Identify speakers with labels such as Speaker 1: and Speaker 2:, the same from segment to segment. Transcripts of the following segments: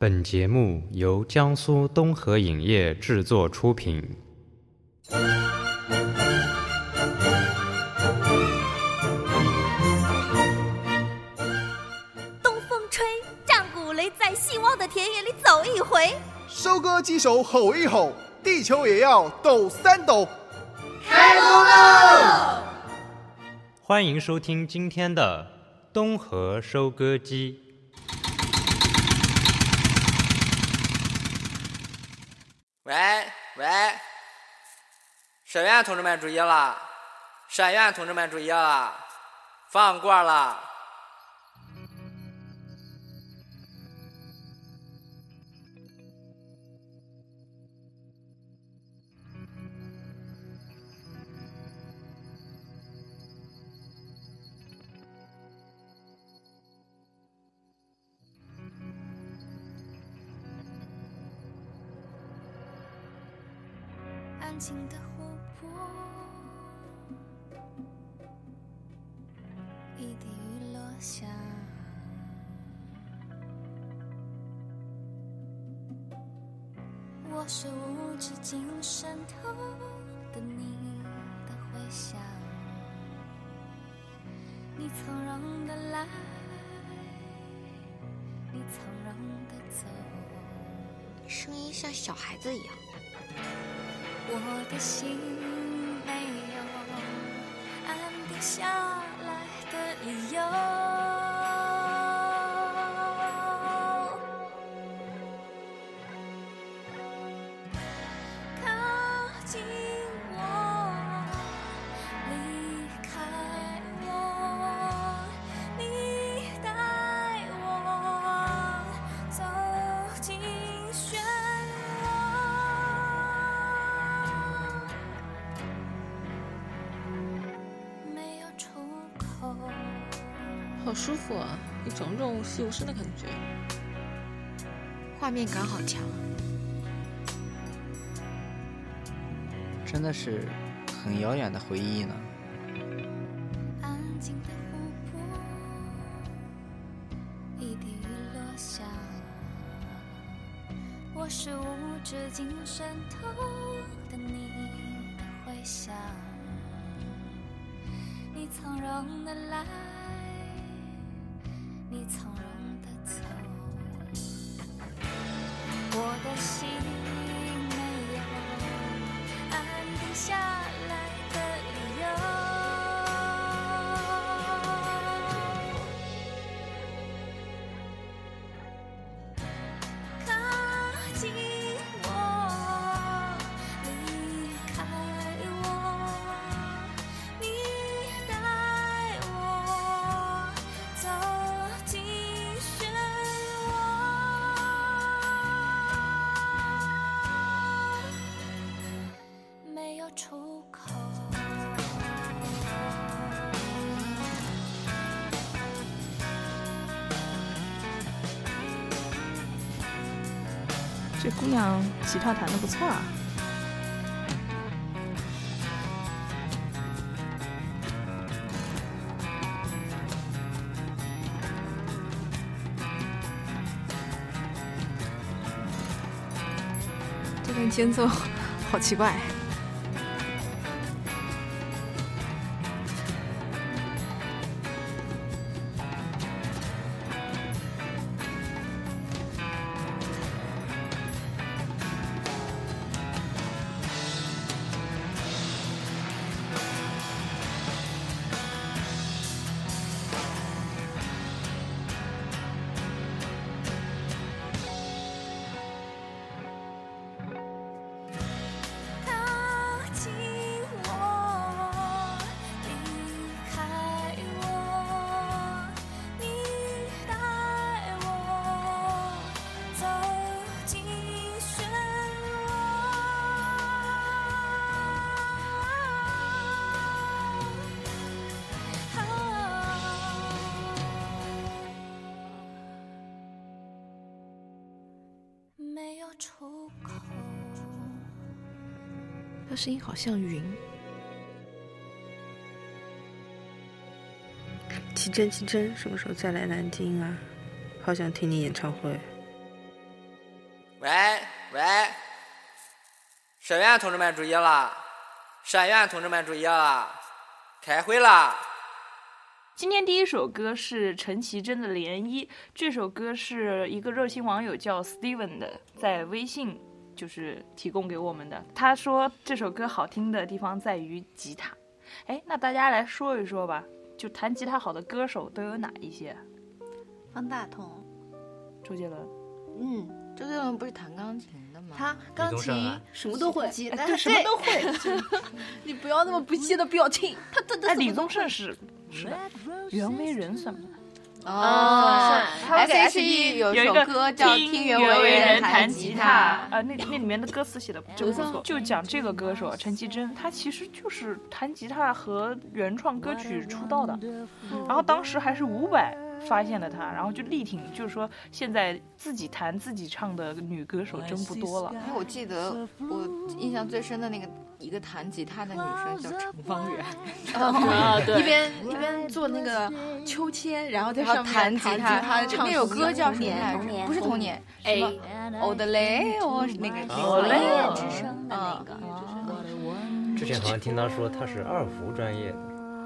Speaker 1: 本节目由江苏东河影业制作出品。
Speaker 2: 东风吹，战鼓擂，在希望的田野里走一回。
Speaker 3: 收割机手吼一吼，地球也要抖三抖。
Speaker 4: 开工喽！
Speaker 1: 欢迎收听今天的东河收割机。
Speaker 4: 喂喂，社员同志们注意了，社员同志们注意了，放过了。
Speaker 5: 安静的湖泊，一滴雨落下。我是无止境渗透的你的回响，你从容的来，你从容的走。
Speaker 6: 声音像小孩子一样。
Speaker 5: 我的心没有安定下来的理由。
Speaker 7: 好舒服啊，一种润物细无声的感觉。
Speaker 6: 画面感好强，
Speaker 8: 真的是很遥远的回忆呢。
Speaker 9: 姑娘吉他弹的不错啊。这段间奏好奇怪。
Speaker 7: 他声音好像云。
Speaker 10: 奇珍，奇珍，什么时候再来南京啊？好想听你演唱会。
Speaker 4: 喂喂，沈院同志们注意了，沈院同志们注意了，开会了！
Speaker 11: 今天第一首歌是陈绮贞的《涟漪》，这首歌是一个热心网友叫 Steven 的，在微信就是提供给我们的。他说这首歌好听的地方在于吉他。哎，那大家来说一说吧，就弹吉他好的歌手都有哪一些？
Speaker 12: 方大同，
Speaker 11: 周杰伦。
Speaker 13: 嗯，周杰伦不是弹钢琴的吗？
Speaker 12: 他钢琴什么都会，
Speaker 13: 吉
Speaker 11: 他对，什么都会。
Speaker 12: 你不要那么不屑的表情。他他他
Speaker 11: 哎，李宗盛是是的，袁惟仁算吗？
Speaker 13: 哦
Speaker 12: 他给
Speaker 13: S.H.E 有
Speaker 11: 有一个
Speaker 13: 首歌叫《
Speaker 11: 听
Speaker 13: 听
Speaker 11: 袁
Speaker 13: 袁惟
Speaker 11: 仁
Speaker 13: 仁弹吉他》，
Speaker 11: 啊，那那里面的歌词写的真不错。就讲这个歌手陈绮贞，她其实就是弹吉他和原创歌曲出道的，然后当时还是伍佰发现了她，然后就力挺，就是说现在自己弹自己唱的女歌手真不多了。
Speaker 13: 哎，我记得我印象最深的那个一个弹吉他的女生叫程方圆，
Speaker 12: 啊，对，一边一边做那个秋千，然后在
Speaker 13: 然后
Speaker 12: 上面
Speaker 13: 弹吉他，
Speaker 12: 他唱
Speaker 13: 那首歌叫什么来着？不是童年，
Speaker 12: 哎
Speaker 13: 什么？哦的嘞，哦是那个
Speaker 14: 音之声的那个，
Speaker 1: 之前好像听他说他是二胡专业的，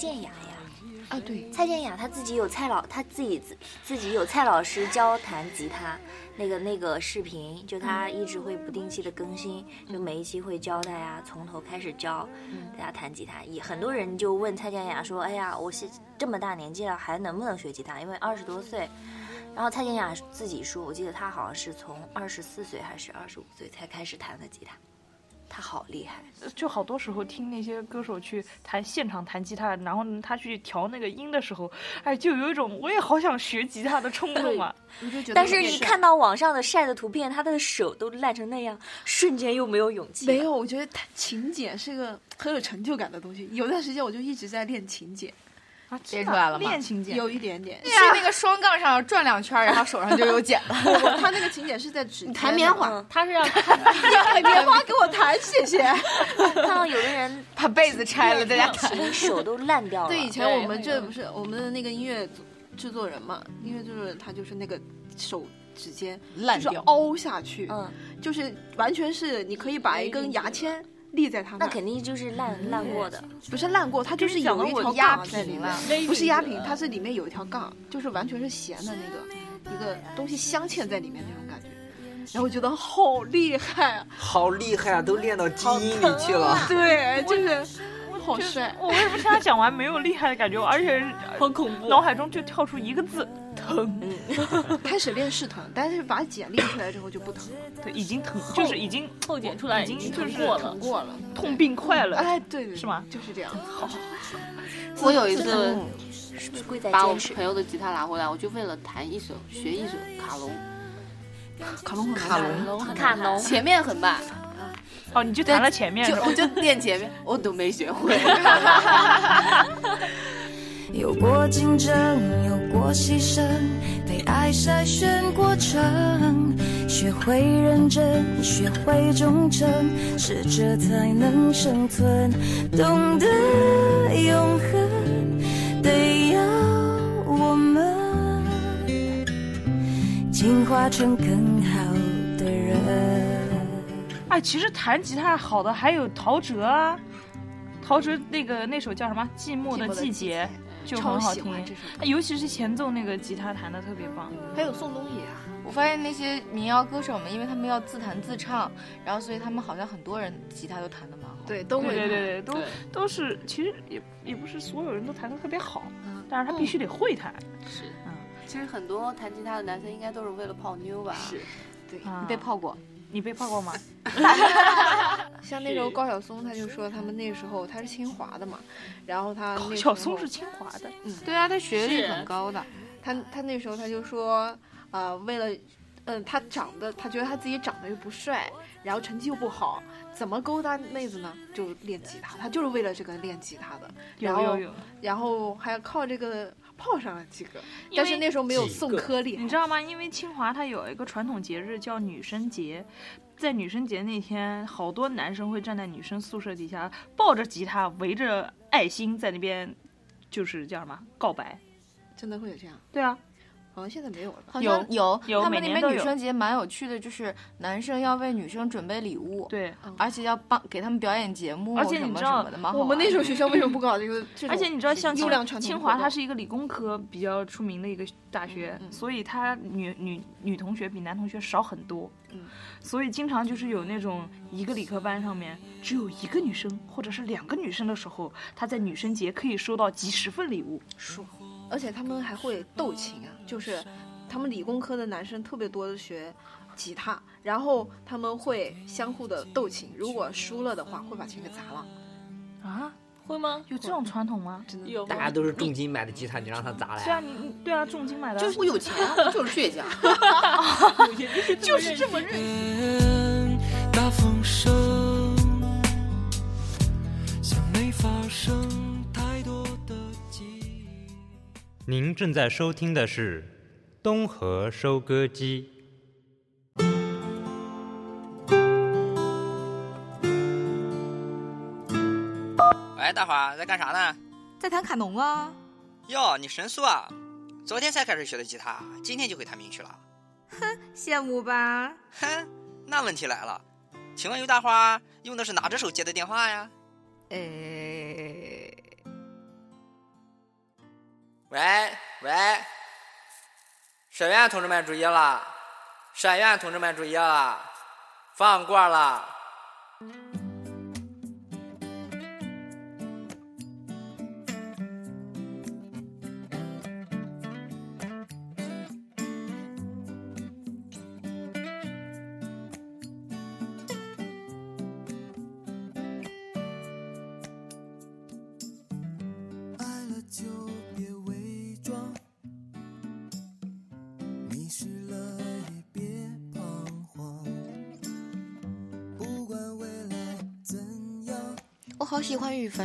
Speaker 14: 蔡健雅呀，
Speaker 12: 啊，对，
Speaker 14: 蔡健雅她自己有蔡老，她自己自自己有蔡老师教弹吉他，那个那个视频，就她一直会不定期的更新，就每一期会教大家从头开始教大家弹吉他。也很多人就问蔡健雅说：“哎呀，我现这么大年纪了，还能不能学吉他？因为二十多岁。”然后蔡健雅自己说，我记得她好像是从二十四岁还是二十五岁才开始弹的吉他，她好厉害。
Speaker 11: 就好多时候听那些歌手去弹现场弹吉他，然后呢他去调那个音的时候，哎，就有一种我也好想学吉他的冲动啊。
Speaker 12: 我就觉得
Speaker 14: 但是你看到网上的晒的图片，他的手都烂成那样，瞬间又没有勇气。
Speaker 12: 没有，我觉得弹琴键是一个很有成就感的东西。有段时间我就一直在练琴键，
Speaker 11: 啊，
Speaker 13: 练出来了吗
Speaker 11: 练琴键
Speaker 12: 有一点点。
Speaker 13: 去那个双杠上转两圈，然后手上就有茧了。
Speaker 12: 他那个琴键是在指尖。
Speaker 13: 弹棉花
Speaker 14: 嗯
Speaker 12: 他是要 弹棉花给我弹，谢谢。
Speaker 14: 看到有的人
Speaker 13: 把被子拆了在家弹。
Speaker 14: 手都烂掉了。
Speaker 12: 对，以前我们这不是我们的那个音乐制作人嘛，音乐制作人他就是那个手指尖就是
Speaker 13: 烂掉
Speaker 12: 凹下去，
Speaker 14: 嗯，
Speaker 12: 就是完全是你可以把一根牙签立在他
Speaker 14: 那肯定就是烂烂过的。
Speaker 12: 不是烂过，它就是有一条
Speaker 13: 压
Speaker 12: 杠在里
Speaker 13: 平
Speaker 12: 面
Speaker 13: 了，
Speaker 12: 不是压平，它是里面有一条杠，就是完全是咸的那个一个东西镶嵌在里面那种感觉。然后我觉得好厉害啊！
Speaker 4: 好厉害啊，都练到基因里去了。
Speaker 12: 对，就是好帅。
Speaker 11: 我为什么听他讲完没有厉害的感觉，而且
Speaker 12: 好恐怖，
Speaker 11: 脑海中就跳出一个字疼。
Speaker 12: 开始练是疼，但是把茧练出来之后就不疼了。
Speaker 11: 对，已经疼，就是已经
Speaker 15: 后茧出来
Speaker 11: 已经就是，
Speaker 12: 疼过了，
Speaker 11: 痛并快乐。
Speaker 12: 哎，对对，
Speaker 11: 是吗？
Speaker 12: 就是这样。好，
Speaker 7: 我有一次
Speaker 14: 是不是贵在
Speaker 7: 把我？朋友的吉他拿回来，我就为了弹一首，学一首卡农。
Speaker 12: 卡农
Speaker 13: 卡
Speaker 12: 农
Speaker 14: 卡农
Speaker 7: 前面很慢，
Speaker 11: 哦，你就弹了前面吧
Speaker 7: 就我就练前面，我都没学会。
Speaker 16: 有过竞争，有过牺牲，被爱筛选过程，学会认真，学会忠诚，适者才能生存，懂得永恒，得要我们进化成更好的人。
Speaker 11: 哎，其实弹吉他好的还有陶喆啊，陶喆那个那首叫什么《寂寞的季节》就很好听，尤其是前奏那个吉他弹的特别棒。
Speaker 12: 还有宋冬野啊，
Speaker 13: 我发现那些民谣歌手们，因为他们要自弹自唱，然后所以他们好像很多人吉他都弹的蛮好。
Speaker 12: 对，都会
Speaker 11: 对对对，都都是，其实也也不是所有人都弹的特别好，但是他必须得会弹。
Speaker 7: 是，嗯，其实很多弹吉他的男生应该都是为了泡妞吧？
Speaker 12: 是，对，
Speaker 11: 啊
Speaker 13: 你被泡过？
Speaker 11: 你被泡过吗？
Speaker 12: 像那时候高晓松，他就说他们那时候他是清华的嘛，然后他
Speaker 11: 高晓松是清华的，
Speaker 12: 嗯，
Speaker 13: 对啊，他学历很高的。
Speaker 12: 他他那时候他就说，呃，为了。嗯，他长得，他觉得他自己长得又不帅，然后成绩又不好，怎么勾搭妹子呢？就练吉他，他就是为了这个练吉他的。然后
Speaker 11: 有有有，
Speaker 12: 然后还要靠这个泡上了几个，但是那时候没有送颗粒。
Speaker 11: 你知道吗？因为清华它有一个传统节日叫女生节，在女生节那天，好多男生会站在女生宿舍底下，抱着吉他，围着爱心在那边，就是叫什么告白。
Speaker 12: 真的会有这样？
Speaker 11: 对啊，
Speaker 12: 好像现在没有了吧？
Speaker 13: 好像有，
Speaker 11: 有
Speaker 13: 他们那边女生节蛮有趣的，就是男生要为女生准备礼物，
Speaker 11: 对，
Speaker 13: 而且要帮给他们表演节目，
Speaker 11: 而且你知道
Speaker 13: 什么的，蛮好
Speaker 12: 我们那时候学校为什么不搞这个？
Speaker 11: 而且你知道，像清
Speaker 12: 优良传统
Speaker 11: 清华，它是一个理工科比较出名的一个大学，所以它女女女同学比男同学少很多。
Speaker 12: 嗯，
Speaker 11: 所以经常就是有那种一个理科班上面只有一个女生或者是两个女生的时候，她在女生节可以收到几十份礼物。
Speaker 12: 是，而且他们还会斗琴啊，就是他们理工科的男生特别多的学吉他，然后他们会相互的斗琴，如果输了的话会把琴给砸了。
Speaker 11: 啊，
Speaker 17: 会吗？
Speaker 11: 有这种传统吗？
Speaker 12: 真的
Speaker 17: 有
Speaker 4: 大家都是重金买的吉他，你让他砸来
Speaker 11: 对啊，你你对啊，重金买的，
Speaker 7: 就是我有钱，我就是倔强，
Speaker 11: 就是这么认
Speaker 1: 您正在收听的是东河收割机。
Speaker 4: 喂，大华在干啥呢？
Speaker 15: 在弹卡农啊。
Speaker 4: 哟，你神速啊！昨天才开始学的吉他，今天就会弹名曲了。
Speaker 15: 哼，羡慕吧？
Speaker 4: 哼，那问题来了，请问尤大花用的是哪只手接的电话呀？
Speaker 15: 诶，
Speaker 4: 喂喂，社员同志们注意了，社员同志们注意了，放过了。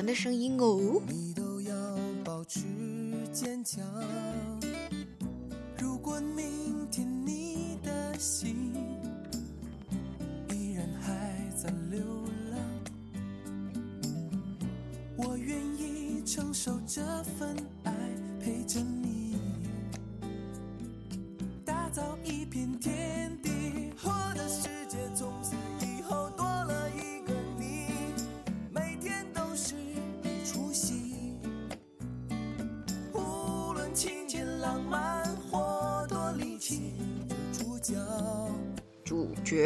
Speaker 13: 的声音哦。
Speaker 18: 你都要保持坚强。如果明天你的心依然还在流浪，我愿意承受这份我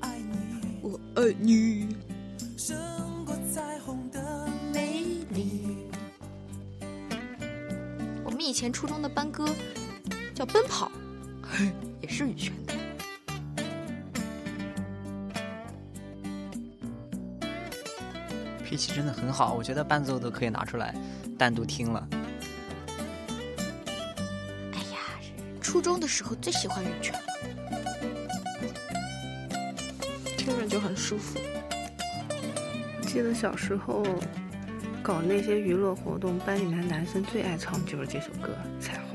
Speaker 18: 爱你，
Speaker 13: 我爱你，
Speaker 18: 胜过彩虹的美丽。
Speaker 13: 我们以前初中的班歌叫《奔跑》，也是羽泉的。
Speaker 5: 脾气真的很好，我觉得伴奏都可以拿出来单独听了。
Speaker 13: 哎呀，初中的时候最喜欢羽泉，
Speaker 17: 听着就很舒服。
Speaker 10: 记得小时候搞那些娱乐活动，班里面男生最爱唱的就是这首歌《彩虹》。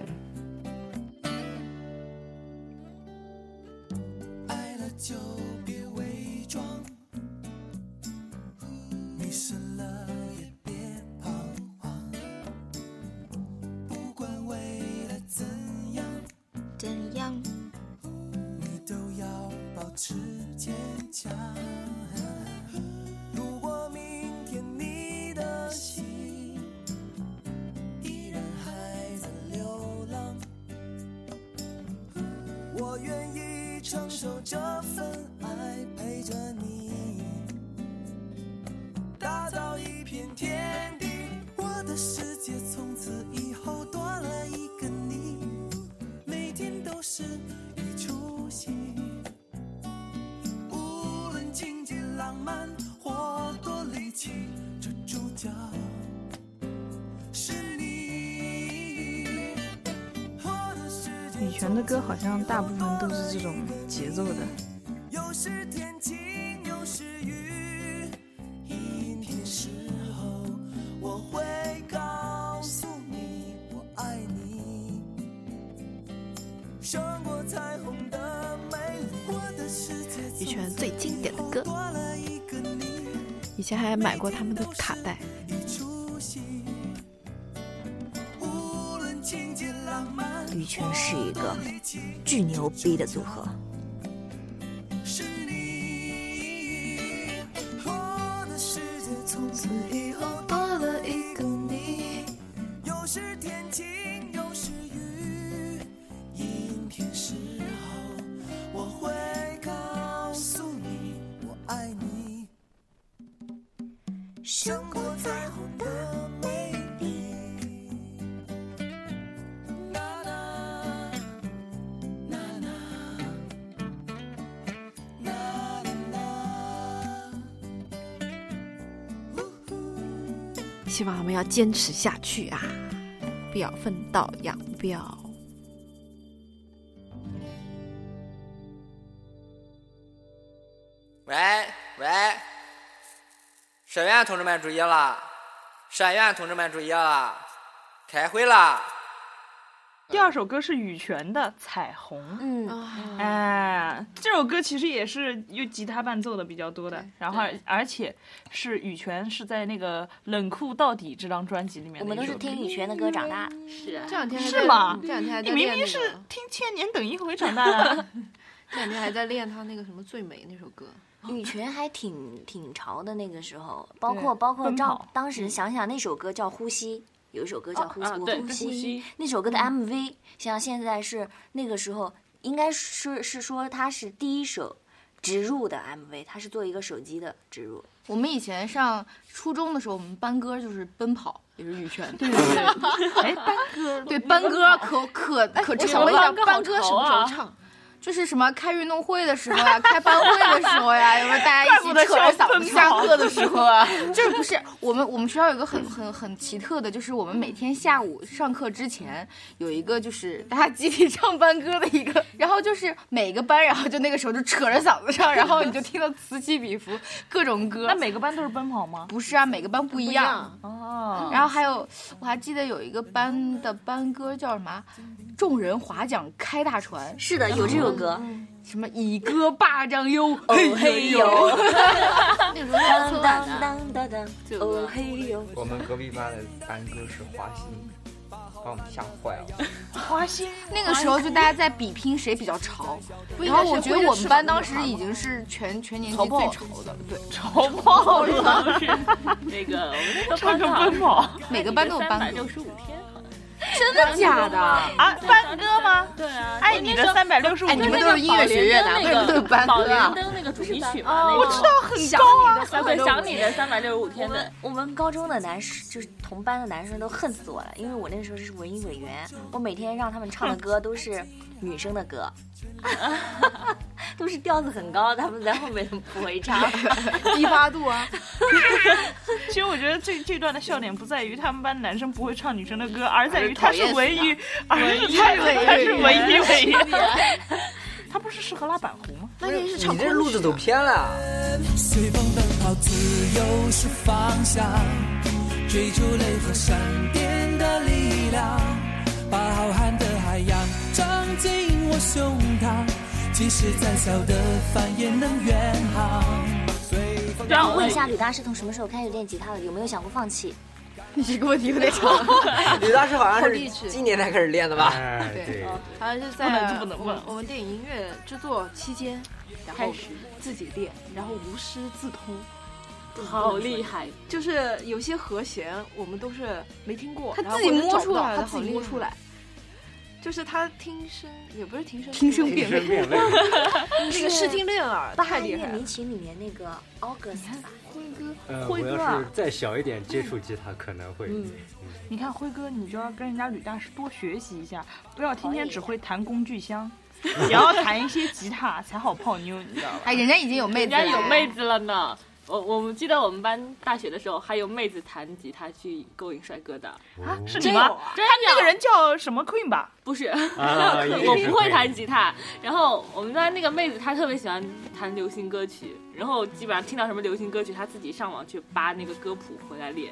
Speaker 18: 愿意承受世界
Speaker 19: 羽泉的歌好像大部分都是这种节奏的。
Speaker 18: 有时天晴，有时雨，一天时候我会告诉你我爱你，胜过彩虹的美丽。我的世界
Speaker 12: 羽泉最经典的歌，
Speaker 18: 多了一个你，
Speaker 12: 以前还买过他们的卡带。
Speaker 14: 羽泉是一个巨牛逼的组合。
Speaker 12: 要坚持下去啊！不要分道扬镳。
Speaker 4: 喂喂，社员同志们注意了，社员同志们注意了，开会了！
Speaker 11: 第二首歌是羽泉的《彩虹》。
Speaker 14: 嗯，
Speaker 11: 哎，这首歌其实也是用吉他伴奏的比较多的，然后而且是羽泉是在那个《冷酷到底》这张专辑里面的
Speaker 14: 我们都是听羽泉的歌长大的。
Speaker 11: 是啊
Speaker 12: 这两天
Speaker 11: 是吗？
Speaker 12: 这两天还在
Speaker 11: 你明明是听《千年等一回》长大的。
Speaker 12: 这两天还在练他那个什么《最美》那首歌。
Speaker 14: 羽泉还挺挺潮的，那个时候，包括包括照
Speaker 11: 奔跑
Speaker 14: 当时想想那首歌叫《呼吸》，有一首歌叫《呼吸》，我
Speaker 11: 啊
Speaker 14: 呼
Speaker 11: 呼吸
Speaker 14: 那首歌的 MV，像现在是那个时候应该是是说它是第一首植入的 MV，它是做一个手机的植入。
Speaker 13: 我们以前上初中的时候，我们班歌就是奔跑，也是羽泉。
Speaker 11: 对对对，哎，班歌
Speaker 13: 对班歌可可可
Speaker 12: 我想问一下，
Speaker 13: 班
Speaker 12: 班歌什么时候
Speaker 11: 啊
Speaker 12: 唱？
Speaker 13: 就是什么开运动会的时候呀，开班会的时候呀，有没有大家一起扯着嗓子下课的时候啊？就是不是我们我们学校有一个很很很奇特的，就是我们每天下午上课之前有一个就是大家集体唱班歌的一个，然后就是每个班，然后就那个时候就扯着嗓子唱，然后你就听到此起彼伏各种歌。
Speaker 11: 那每个班都是奔跑吗？
Speaker 13: 不是啊，每个班不一样。
Speaker 11: 哦，
Speaker 13: 然后还有，我还记得有一个班的班歌叫什么？众人划桨开大船。
Speaker 14: 是的，有这首歌。
Speaker 13: 什么以歌霸占优，
Speaker 14: 哦嘿呦，
Speaker 12: 那时候
Speaker 14: 当当当当当，哦嘿呦。
Speaker 20: 我们隔壁班的班歌是花心，把我们吓坏了。
Speaker 11: 花心
Speaker 13: 那个时候就大家在比拼谁比较潮，然后我觉得我们班当时已经是全全年级最
Speaker 11: 潮
Speaker 13: 的，对，
Speaker 11: 潮爆了。
Speaker 21: 那 个我们那个
Speaker 11: 唱个奔跑，
Speaker 13: 每个班都有班歌
Speaker 21: 六。十五天，
Speaker 13: 真的假的？
Speaker 11: 啊，班歌吗？
Speaker 21: 对啊，
Speaker 11: 爱你的三百六十五。
Speaker 13: 你们都是音乐学院的，为什么都有班啊
Speaker 21: 莲？灯那个主题曲嘛，
Speaker 11: 哦，
Speaker 21: 那个
Speaker 11: 我知道很
Speaker 21: 想
Speaker 11: 高啊
Speaker 21: 想你的三百六十五
Speaker 14: 我
Speaker 21: 天的
Speaker 14: 们，我们高中的男生就是同班的男生都恨死我了，因为我那时候是文艺委员，我每天让他们唱的歌都是女生的歌，都是调子很高，他们在后面都不会唱。
Speaker 12: 低八度啊！
Speaker 11: 其实我觉得这这段的笑点不在于他们班男生不会唱女生的歌，而在于他是
Speaker 12: 讨厌死
Speaker 11: 文艺，而
Speaker 12: 文艺
Speaker 11: 是他是
Speaker 12: 委
Speaker 11: 他是
Speaker 12: 员
Speaker 11: 文艺委员。他不是适合拉板胡吗？
Speaker 12: 那你是唱
Speaker 20: 你这路子走偏了。
Speaker 18: 随风奔跑，自由是方向，追逐雷和闪电的力量，把浩瀚的海洋装进我胸膛，即使再小的帆也能远航。随风
Speaker 14: 然后问一下吕大师从什么时候开始练吉他的？有没有想过放弃？
Speaker 13: 你这个问题有点长。
Speaker 20: 吕大师好像是今年才开始练的吧？
Speaker 1: 哎，
Speaker 12: 对
Speaker 1: 对，
Speaker 12: 好像是在
Speaker 11: 这不能问
Speaker 12: 我我们电影音乐制作期间，然后
Speaker 21: 开始
Speaker 12: 自己练，然后无师自通，
Speaker 21: 好厉害！
Speaker 12: 就是有些和弦我们都是没听过，
Speaker 13: 他自己摸出来
Speaker 12: 他自己摸出来。就是他听声也不是听声，
Speaker 13: 听声
Speaker 12: 辨
Speaker 13: 辨
Speaker 1: 位
Speaker 12: 那个视听练耳
Speaker 14: 巴
Speaker 12: 太厉害了
Speaker 14: 哈音乐迷。情里面那个 August 吧，
Speaker 13: 辉哥，
Speaker 1: 呃，
Speaker 11: 辉哥啊
Speaker 1: 我要是再小一点接触吉他，可能会。
Speaker 14: 嗯
Speaker 11: 你看辉哥，你就要跟人家吕大师多学习一下，不要天天只会弹工具箱。也要弹一些吉他才好泡妞，你知道吧？
Speaker 13: 哎，人家已经有妹子了，
Speaker 21: 人家有妹子了呢。我我们记得我们班大学的时候，还有妹子弹吉他去勾引帅哥的
Speaker 11: 啊？是你吗？
Speaker 21: 真
Speaker 11: 他那个人叫什么 Queen 吧？
Speaker 21: 不是，
Speaker 20: 啊
Speaker 21: 我不会弹吉他。然后我们班那个妹子，她特别喜欢弹流行歌曲，然后基本上听到什么流行歌曲，她自己上网去扒那个歌谱回来练。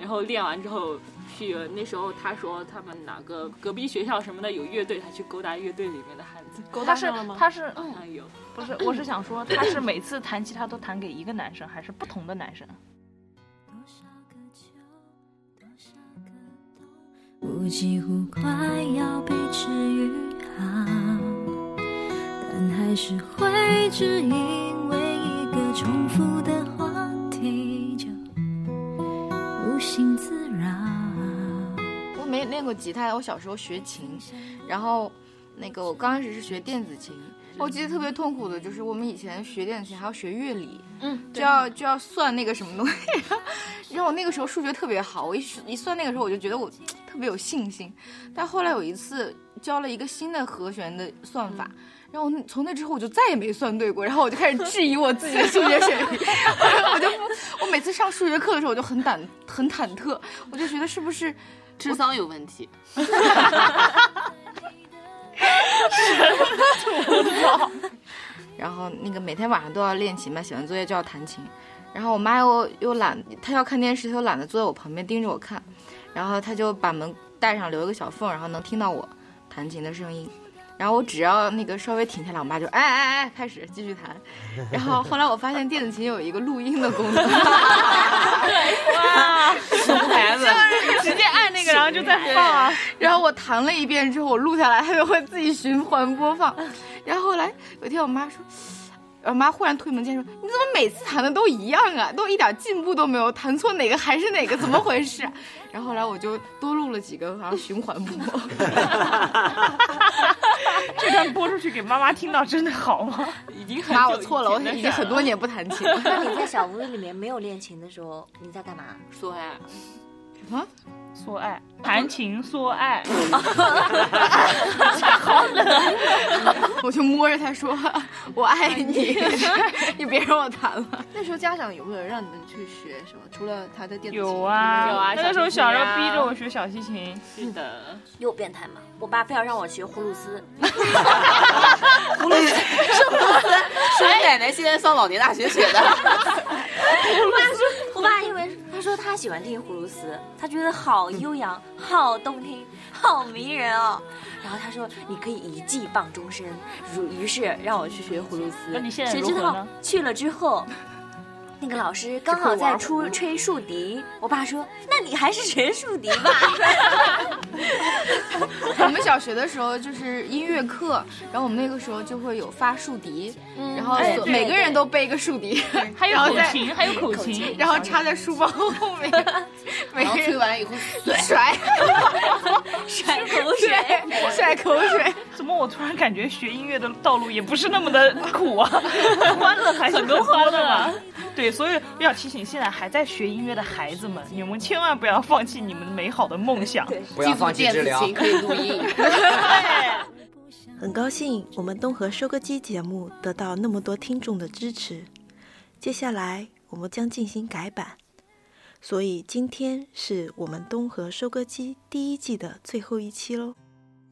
Speaker 21: 然后练完之后去那时候他说他们哪个隔壁学校什么的有乐队，他去勾搭乐队里面的汉子。
Speaker 13: 勾
Speaker 11: 他是他是
Speaker 21: 嗯有。
Speaker 11: 不是，我是想说，他是每次弹吉他都弹给一个男生，还是不同的男生？
Speaker 16: 我几乎快要被治愈好，但还是会只因为一个重复的
Speaker 13: 练过吉他，我小时候学琴，然后那个我刚开始是学电子琴。我记得特别痛苦的就是我们以前学电子琴还要学乐理，
Speaker 21: 嗯，
Speaker 13: 就要就要算那个什么东西，然后我那个时候数学特别好，我一一算那个时候我就觉得我特别有信心，但后来有一次教了一个新的和弦的算法，然后从那之后我就再也没算对过，然后我就开始质疑我自己的数学水平，我就我每次上数学课的时候我就很胆很忐忑，我就觉得是不是
Speaker 21: 智商有问题。
Speaker 13: 然后那个每天晚上都要练琴嘛，写完作业就要弹琴。然后我妈又又懒，她要看电视，她又懒得坐在我旁边盯着我看，然后她就把门带上，留一个小缝，然后能听到我弹琴的声音。然后我只要那个稍微停下来，我妈就哎哎哎开始继续弹。然后后来我发现电子琴有一个录音的功能，
Speaker 11: 哇，
Speaker 21: 熊孩子，
Speaker 11: 直接按那个然后就在放啊。
Speaker 13: 然后我弹了一遍之后，我录下来，它就会自己循环播放。然后后来有一天我妈说。我妈忽然推门进说：“你怎么每次弹的都一样啊？都一点进步都没有，弹错哪个还是哪个，怎么回事？”然后后来我就多录了几个，然后循环播。
Speaker 11: 这段播出去给妈妈听到真的好吗？
Speaker 21: 已经很
Speaker 13: 妈，我错了，我已经很多年不弹琴了。
Speaker 14: 那你在小屋子里面没有练琴的时候，你在干嘛？
Speaker 21: 说爱。
Speaker 13: 什么？
Speaker 11: 说爱，谈情说爱，
Speaker 13: 好冷。我就摸着他说：“我爱你，你别让我谈了。”
Speaker 12: 那时候家长有没有让你们去学什么？除了他的电子琴，
Speaker 11: 有啊，
Speaker 21: 有啊。
Speaker 11: 那时候小时候逼着我学小提琴，
Speaker 21: 是的。
Speaker 14: 又变态嘛！我爸非要让我学葫芦丝。葫芦丝是葫芦丝，
Speaker 21: 是我奶奶现在上老年大学学的。
Speaker 14: 我爸说，我爸因为他说他喜欢听葫芦丝，他觉得好悠扬、好动听、好迷人哦。然后他说你可以一技傍终身，如于是让我去学葫芦丝。
Speaker 11: 那你现在
Speaker 14: 谁知道去了之后，那个老师刚好在出吹竖笛，我爸说那你还是学竖笛吧。
Speaker 13: 我们小学的时候就是音乐课，然后我们那个时候就会有发竖笛，
Speaker 14: 嗯
Speaker 13: 然后
Speaker 14: 哎
Speaker 13: 每个人都背一个竖笛，
Speaker 11: 还有口琴，还有口琴，
Speaker 13: 然后插在书包后面，每个人
Speaker 12: 吹完以后
Speaker 13: 甩
Speaker 14: 甩口水，
Speaker 13: 甩口水。
Speaker 11: 怎么我突然感觉学音乐的道路也不是那么的苦啊，欢乐还是
Speaker 21: 很多欢乐
Speaker 11: 啊。对，所以要提醒现在还在学音乐的孩子们，你们千万不要放弃你们美好的梦想。
Speaker 20: 不要放弃治疗。
Speaker 12: 可以录音。
Speaker 9: 很高兴我们东河收割机节目得到那么多听众的支持，接下来我们将进行改版，所以今天是我们东河收割机第一季的最后一期喽。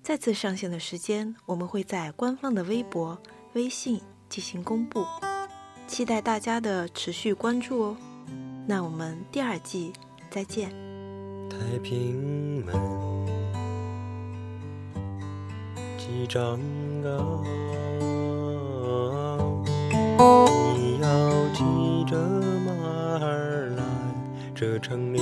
Speaker 9: 再次上线的时间，我们会在官方的微博、微信进行公布，期待大家的持续关注哦。那我们第二季再见。
Speaker 22: 太平门几丈高，你要骑着马儿来这城里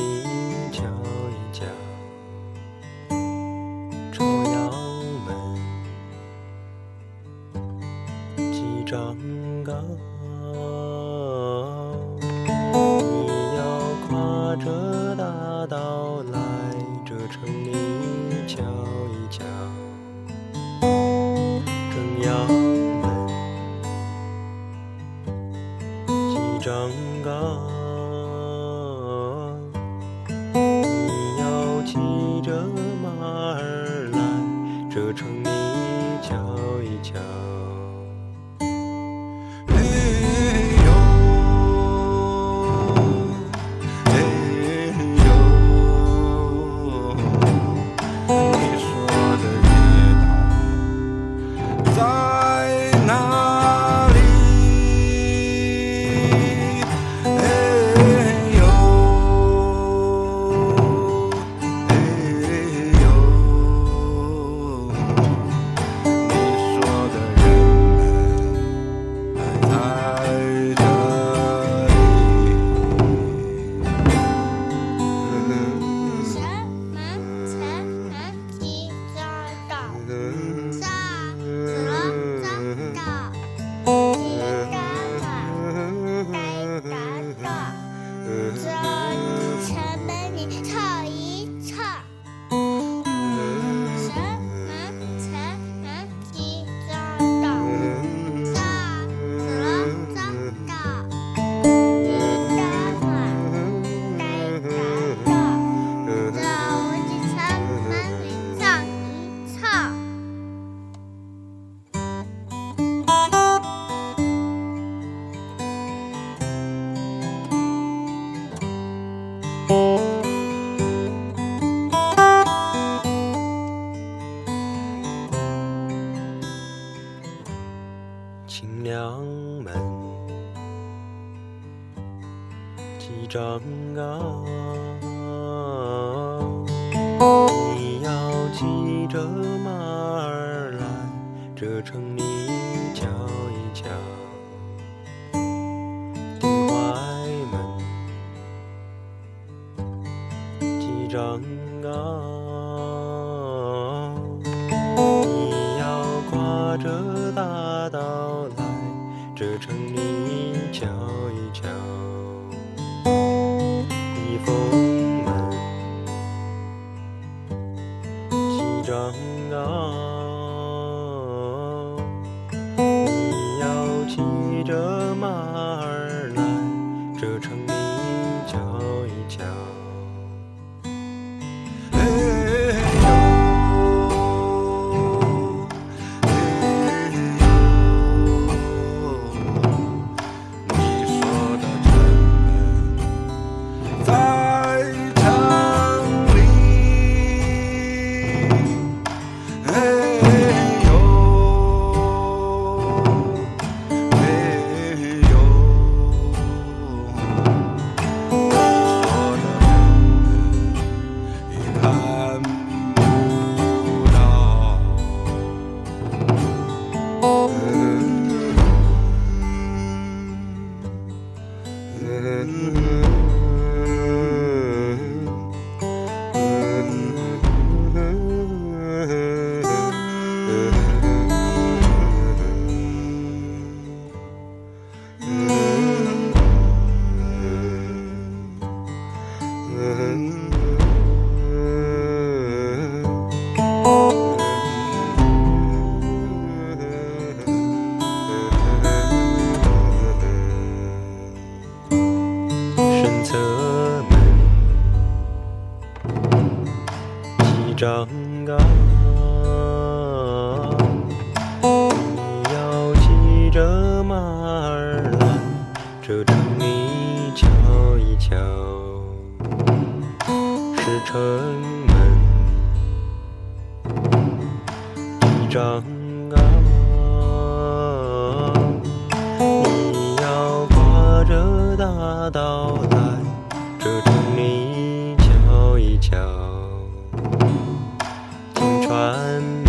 Speaker 22: 金川门，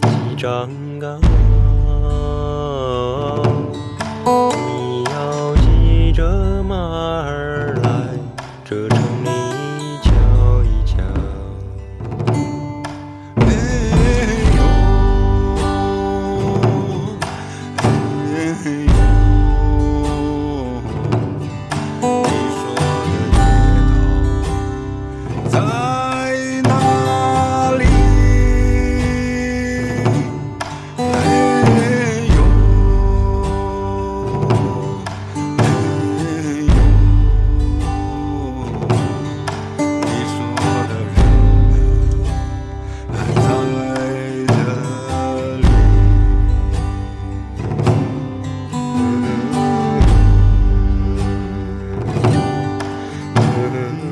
Speaker 22: 几丈高。görür.